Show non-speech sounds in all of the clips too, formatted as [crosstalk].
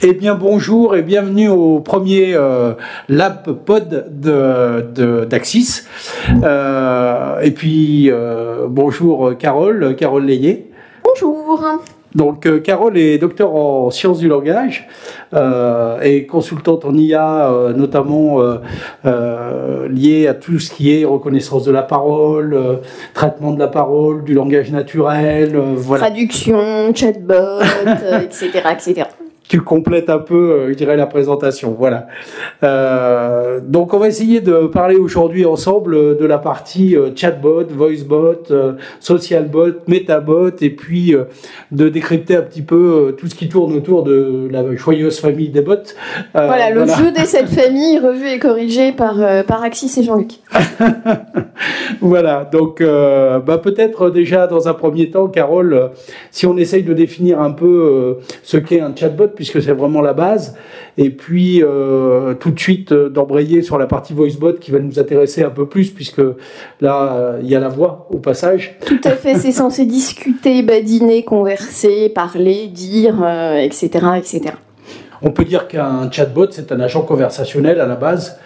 Eh bien bonjour et bienvenue au premier euh, Lab Pod d'Axis. De, euh, et puis euh, bonjour Carole, Carole Layet. Bonjour. Donc Carole est docteur en sciences du langage et consultante en IA, notamment liée à tout ce qui est reconnaissance de la parole, traitement de la parole, du langage naturel, voilà. Traduction, chatbot, etc., etc tu complètes un peu, euh, je dirais, la présentation. Voilà. Euh, donc, on va essayer de parler aujourd'hui ensemble euh, de la partie chatbot, voicebot, socialbot, metabot, et puis de décrypter un petit peu tout ce qui tourne autour de la joyeuse famille des bots. voilà, le jeu [laughs] des sept familles, revu et corrigé par, par Axis et Jean-Luc. [laughs] voilà, donc bah, peut-être déjà dans un premier temps, Carole, si on essaye de définir un peu ce qu'est un chatbot, puisque c'est vraiment la base. Et puis, euh, tout de suite, euh, d'embrayer sur la partie voicebot qui va nous intéresser un peu plus, puisque là, euh, il y a la voix au passage. Tout à fait, c'est censé discuter, badiner, converser, parler, dire, etc., etc. On peut dire qu'un chatbot, c'est un agent conversationnel à la base.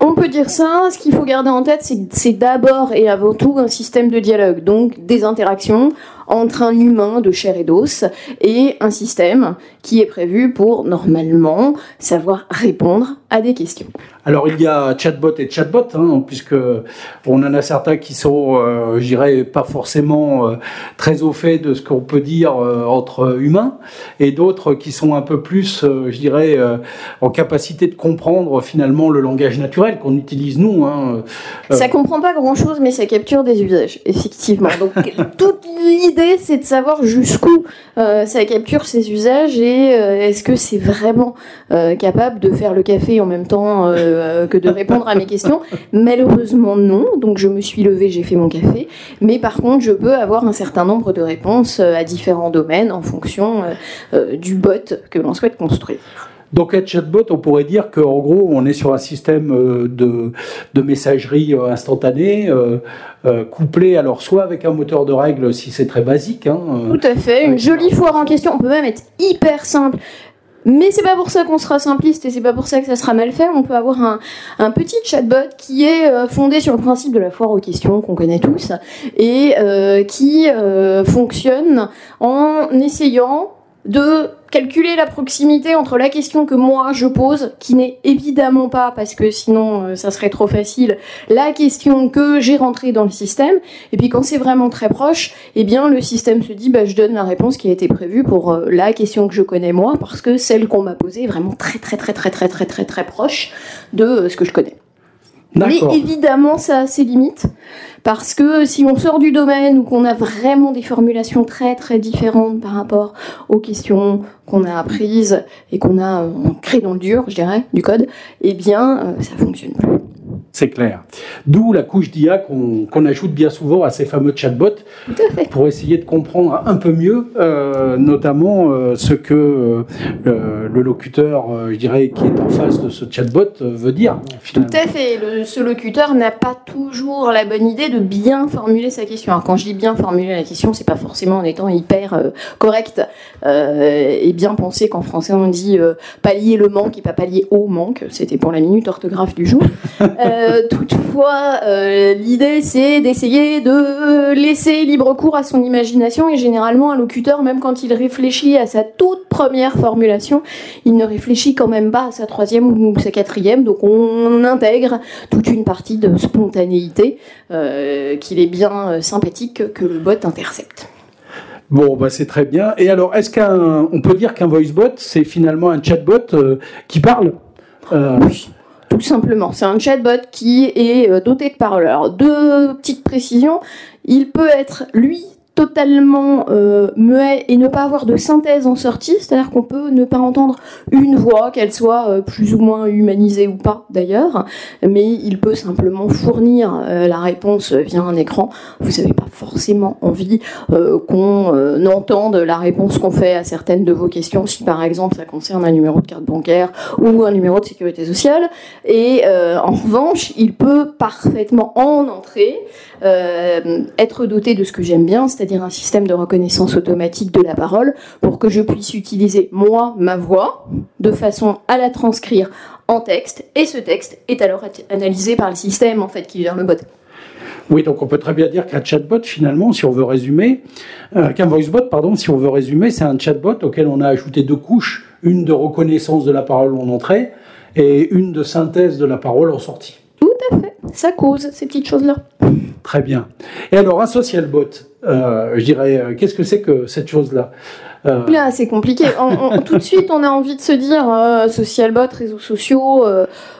On peut dire ça. Ce qu'il faut garder en tête, c'est d'abord et avant tout un système de dialogue, donc des interactions entre un humain de chair et d'os et un système qui est prévu pour normalement savoir répondre à des questions. Alors il y a chatbot et chatbot, hein, puisque on en a certains qui sont, euh, je dirais, pas forcément euh, très au fait de ce qu'on peut dire euh, entre humains, et d'autres qui sont un peu plus, je dirais, en capacité de comprendre finalement le langage naturel qu'on utilise nous. Hein, ça comprend pas grand-chose, mais ça capture des usages, effectivement. Donc [laughs] toute l'idée, c'est de savoir jusqu'où ça capture ces usages et est-ce que c'est vraiment capable de faire le café en même temps euh, que de répondre à mes questions. Malheureusement, non. Donc, je me suis levée, j'ai fait mon café. Mais par contre, je peux avoir un certain nombre de réponses euh, à différents domaines en fonction euh, du bot que l'on souhaite construire. Donc, un chatbot, on pourrait dire qu'en gros, on est sur un système de, de messagerie instantanée, couplé alors soit avec un moteur de règles si c'est très basique. Hein, Tout à fait, une jolie foire en question. On peut même être hyper simple. Mais c'est pas pour ça qu'on sera simpliste et c'est pas pour ça que ça sera mal fait. On peut avoir un, petit chatbot qui est euh, fondé sur le principe de la foire aux questions qu'on connaît tous et euh, qui euh, fonctionne en essayant de calculer la proximité entre la question que moi je pose, qui n'est évidemment pas, parce que sinon euh, ça serait trop facile, la question que j'ai rentrée dans le système, et puis quand c'est vraiment très proche, eh bien le système se dit, bah, je donne la réponse qui a été prévue pour euh, la question que je connais moi, parce que celle qu'on m'a posée est vraiment très très très très très très très très proche de euh, ce que je connais. Mais évidemment, ça a ses limites. Parce que si on sort du domaine ou qu'on a vraiment des formulations très très différentes par rapport aux questions qu'on a apprises et qu'on a euh, créées dans le dur, je dirais, du code, eh bien, euh, ça fonctionne plus. C'est clair. D'où la couche d'IA qu'on ajoute bien souvent à ces fameux chatbots pour essayer de comprendre un peu mieux, euh, notamment euh, ce que euh, le locuteur, je dirais, qui est en face de ce chatbot veut dire. Tout à fait. ce locuteur n'a pas toujours la bonne idée de bien formuler sa question. Alors quand je dis bien formuler la question, c'est pas forcément en étant hyper correct et bien pensé qu'en français on dit pallier le manque et pas pallier au manque. C'était pour la minute orthographe du jour. [laughs] Euh, toutefois, euh, l'idée c'est d'essayer de laisser libre cours à son imagination et généralement un locuteur, même quand il réfléchit à sa toute première formulation, il ne réfléchit quand même pas à sa troisième ou sa quatrième, donc on intègre toute une partie de spontanéité euh, qu'il est bien sympathique que le bot intercepte. Bon, bah c'est très bien. Et alors, est-ce qu'on peut dire qu'un voicebot, c'est finalement un chatbot qui parle? Oui tout simplement. C'est un chatbot qui est euh, doté de paroleurs. Deux petites précisions. Il peut être, lui, totalement euh, muet et ne pas avoir de synthèse en sortie, c'est-à-dire qu'on peut ne pas entendre une voix, qu'elle soit euh, plus ou moins humanisée ou pas d'ailleurs, mais il peut simplement fournir euh, la réponse via un écran. Vous n'avez pas forcément envie qu'on entende la réponse qu'on fait à certaines de vos questions, si par exemple ça concerne un numéro de carte bancaire ou un numéro de sécurité sociale. Et en revanche, il peut parfaitement en entrée être doté de ce que j'aime bien, c'est c'est-à-dire un système de reconnaissance automatique de la parole, pour que je puisse utiliser moi, ma voix, de façon à la transcrire en texte, et ce texte est alors analysé par le système en fait qui gère le bot. Oui, donc on peut très bien dire qu'un chatbot, finalement, si on veut résumer, euh, qu'un voicebot, pardon, si on veut résumer, c'est un chatbot auquel on a ajouté deux couches, une de reconnaissance de la parole en entrée et une de synthèse de la parole en sortie. Tout à fait, ça cause ces petites choses-là. Très bien. Et alors, un social bot, euh, je dirais, euh, qu'est-ce que c'est que cette chose-là? Euh... Là, c'est compliqué. [laughs] tout de suite, on a envie de se dire, euh, social bot, réseaux sociaux,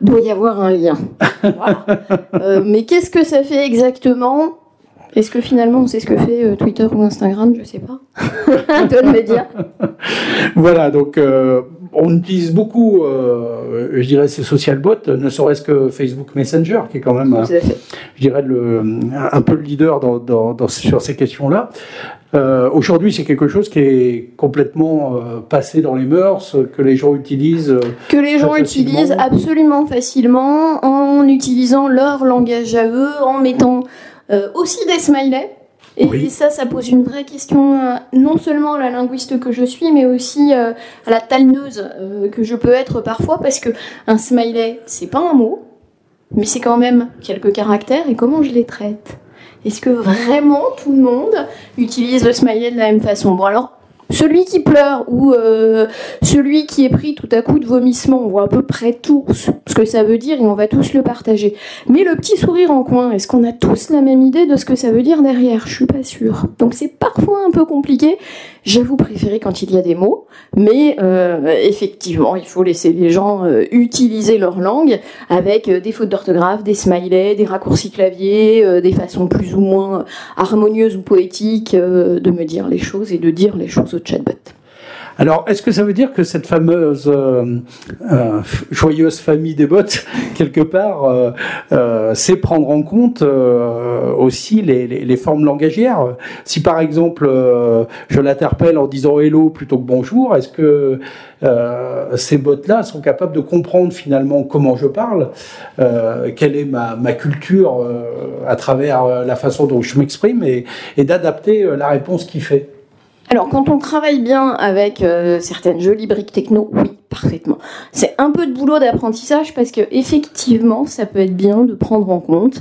doit y avoir un lien. Voilà. Mais qu'est-ce que ça fait exactement? Est-ce que finalement on sait ce que fait euh, Twitter ou Instagram? Je sais pas. Toi de me dire. Voilà, donc euh, on utilise beaucoup, euh, je dirais, ces social bots, ne serait-ce que Facebook Messenger, qui est quand même, je dirais, le, un peu le leader dans, dans, dans, sur ces questions-là. Euh, Aujourd'hui, c'est quelque chose qui est complètement euh, passé dans les mœurs, que les gens utilisent. Euh, que les gens utilisent absolument facilement en utilisant leur langage à eux, en mettant euh, aussi des smileys. Et oui. ça, ça pose une vraie question, euh, non seulement à la linguiste que je suis, mais aussi euh, à la talneuse que je peux être parfois, parce que un smiley, c'est pas un mot, mais c'est quand même quelques caractères, et comment je les traite? Est-ce que vraiment tout le monde utilise le smiley de la même façon? Bon, alors, celui qui pleure ou euh, celui qui est pris tout à coup de vomissement, on voit à peu près tout ce que ça veut dire et on va tous le partager. Mais le petit sourire en coin, est-ce qu'on a tous la même idée de ce que ça veut dire derrière? Je suis pas sûre. Donc c'est parfois un peu compliqué. J'avoue préférer quand il y a des mots, mais euh, effectivement, il faut laisser les gens euh, utiliser leur langue avec euh, des fautes d'orthographe, des smileys, des raccourcis clavier, des façons plus ou moins harmonieuses ou poétiques de me dire les choses et de dire les choses au chatbot. Alors, est-ce que ça veut dire que cette fameuse euh, euh, joyeuse famille des bots, [laughs] quelque part, euh, euh sait prendre en compte euh, aussi les, formes langagières? Si par exemple, euh, je l'interpelle en disant hello plutôt que bonjour, est-ce que ces bots-là sont capables de comprendre finalement comment je parle, quelle est ma, ma culture à travers la façon dont je m'exprime et, et d'adapter la réponse qu'il fait? Alors, quand on travaille bien avec euh, certaines jolies briques techno, oui, parfaitement. C'est un peu de boulot d'apprentissage parce que effectivement, ça peut être bien de prendre en compte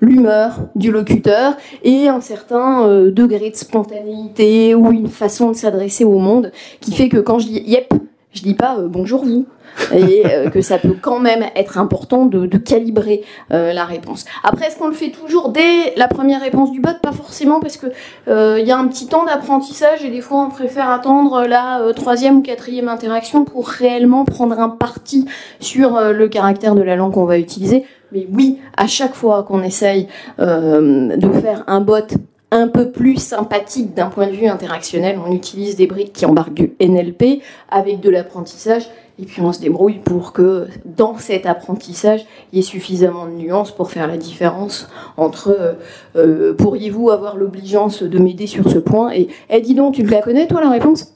l'humeur du locuteur et un certain euh, degré de spontanéité ou une façon de s'adresser au monde qui fait que quand je dis yep, je dis pas euh, bonjour vous et euh, que ça peut quand même être important de, calibrer euh, la réponse. Après, est-ce qu'on le fait toujours dès la première réponse du bot? Pas forcément, parce que il y a un petit temps d'apprentissage et des fois on préfère attendre la troisième ou quatrième interaction pour réellement prendre un parti sur le caractère de la langue qu'on va utiliser. Mais oui, à chaque fois qu'on essaye de faire un bot un peu plus sympathique d'un point de vue interactionnel, on utilise des briques qui embarquent du NLP avec de l'apprentissage et puis on se débrouille pour que dans cet apprentissage, il y ait suffisamment de nuances pour faire la différence entre euh, euh, pourriez-vous avoir l'obligeance de m'aider sur ce point et eh, dis donc, tu la connais toi la réponse?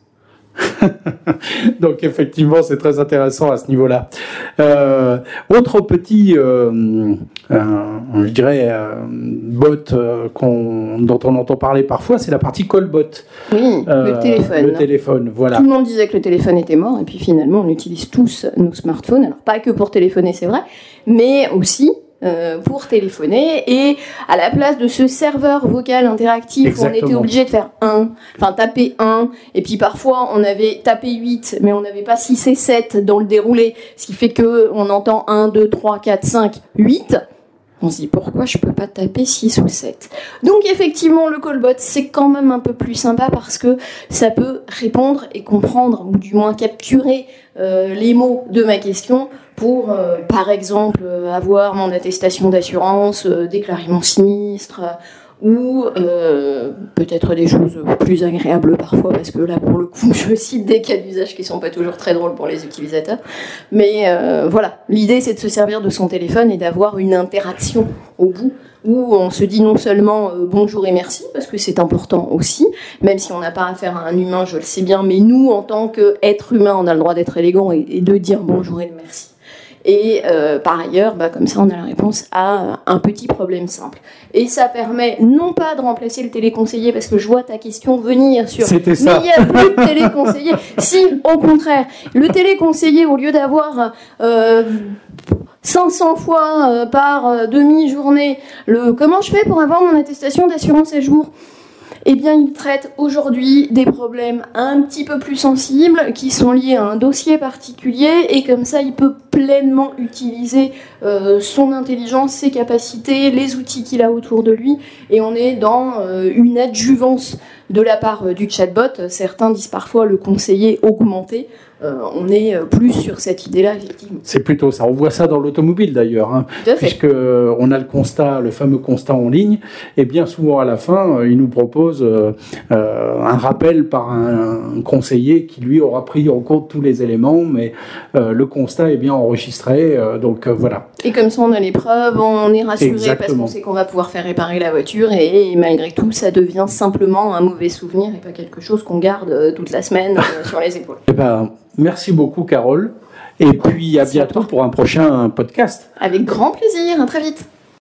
[laughs] Donc effectivement, c'est très intéressant à ce niveau-là. Euh, autre petit, euh, euh, je dirais, bot dont on entend parler parfois, c'est la partie callbot. Oui, le téléphone. Le téléphone, voilà. Tout le monde disait que le téléphone était mort, et puis finalement, on utilise tous nos smartphones. Alors pas que pour téléphoner, c'est vrai, mais aussi pour téléphoner et à la place de ce serveur vocal interactif Exactement. où on était obligé de faire 1, enfin taper 1 et puis parfois on avait tapé 8 mais on n'avait pas 6 et 7 dans le déroulé ce qui fait que on entend 1, 2, 3, 4, 5, 8 on se dit pourquoi je peux pas taper 6 ou 7 donc effectivement le callbot c'est quand même un peu plus sympa parce que ça peut répondre et comprendre ou du moins capturer euh, les mots de ma question pour, euh, par exemple, euh, avoir mon attestation d'assurance, euh, déclarer mon sinistre, ou peut-être des choses plus agréables parfois, parce que là, pour le coup, [laughs] je cite des cas d'usage qui sont pas toujours très drôles pour les utilisateurs. Mais voilà, l'idée, c'est de se servir de son téléphone et d'avoir une interaction au bout où on se dit non seulement bonjour et merci, parce que c'est important aussi, même si on n'a pas affaire à un humain, je le sais bien, mais nous, en tant qu'être humain, on a le droit d'être élégant et de dire bonjour et merci. Et euh, par ailleurs, bah, comme ça, on a la réponse à un petit problème simple. Et ça permet non pas de remplacer le téléconseiller, parce que je vois ta question venir sur. C'était ça. Mais il n'y a plus de téléconseiller. [laughs] si, au contraire, le téléconseiller, au lieu d'avoir euh, 500 fois euh, par euh, demi-journée le comment je fais pour avoir mon attestation d'assurance à jour? Eh bien, il traite aujourd'hui des problèmes un petit peu plus sensibles qui sont liés à un dossier particulier et comme ça, il peut pleinement utiliser euh, son intelligence, ses capacités, les outils qu'il a autour de lui et on est dans une adjuvance de la part du chatbot. Certains disent parfois le conseiller augmenté. Euh, on est euh, plus sur cette idée-là, effectivement. C'est plutôt ça. On voit ça dans l'automobile d'ailleurs, hein, puisque euh, on a le constat, le fameux constat en ligne, et bien souvent à la fin, il nous propose un rappel par un, conseiller qui lui aura pris en compte tous les éléments, mais le constat est bien enregistré, donc voilà. Et comme ça, on a les preuves, on est rassuré parce qu'on sait qu'on va pouvoir faire réparer la voiture, et, malgré tout, ça devient simplement un mauvais souvenir et pas quelque chose qu'on garde toute la semaine sur les épaules. Eh ben, Merci beaucoup, Carole. Et puis à bientôt pour un prochain podcast. Avec grand plaisir, à très vite.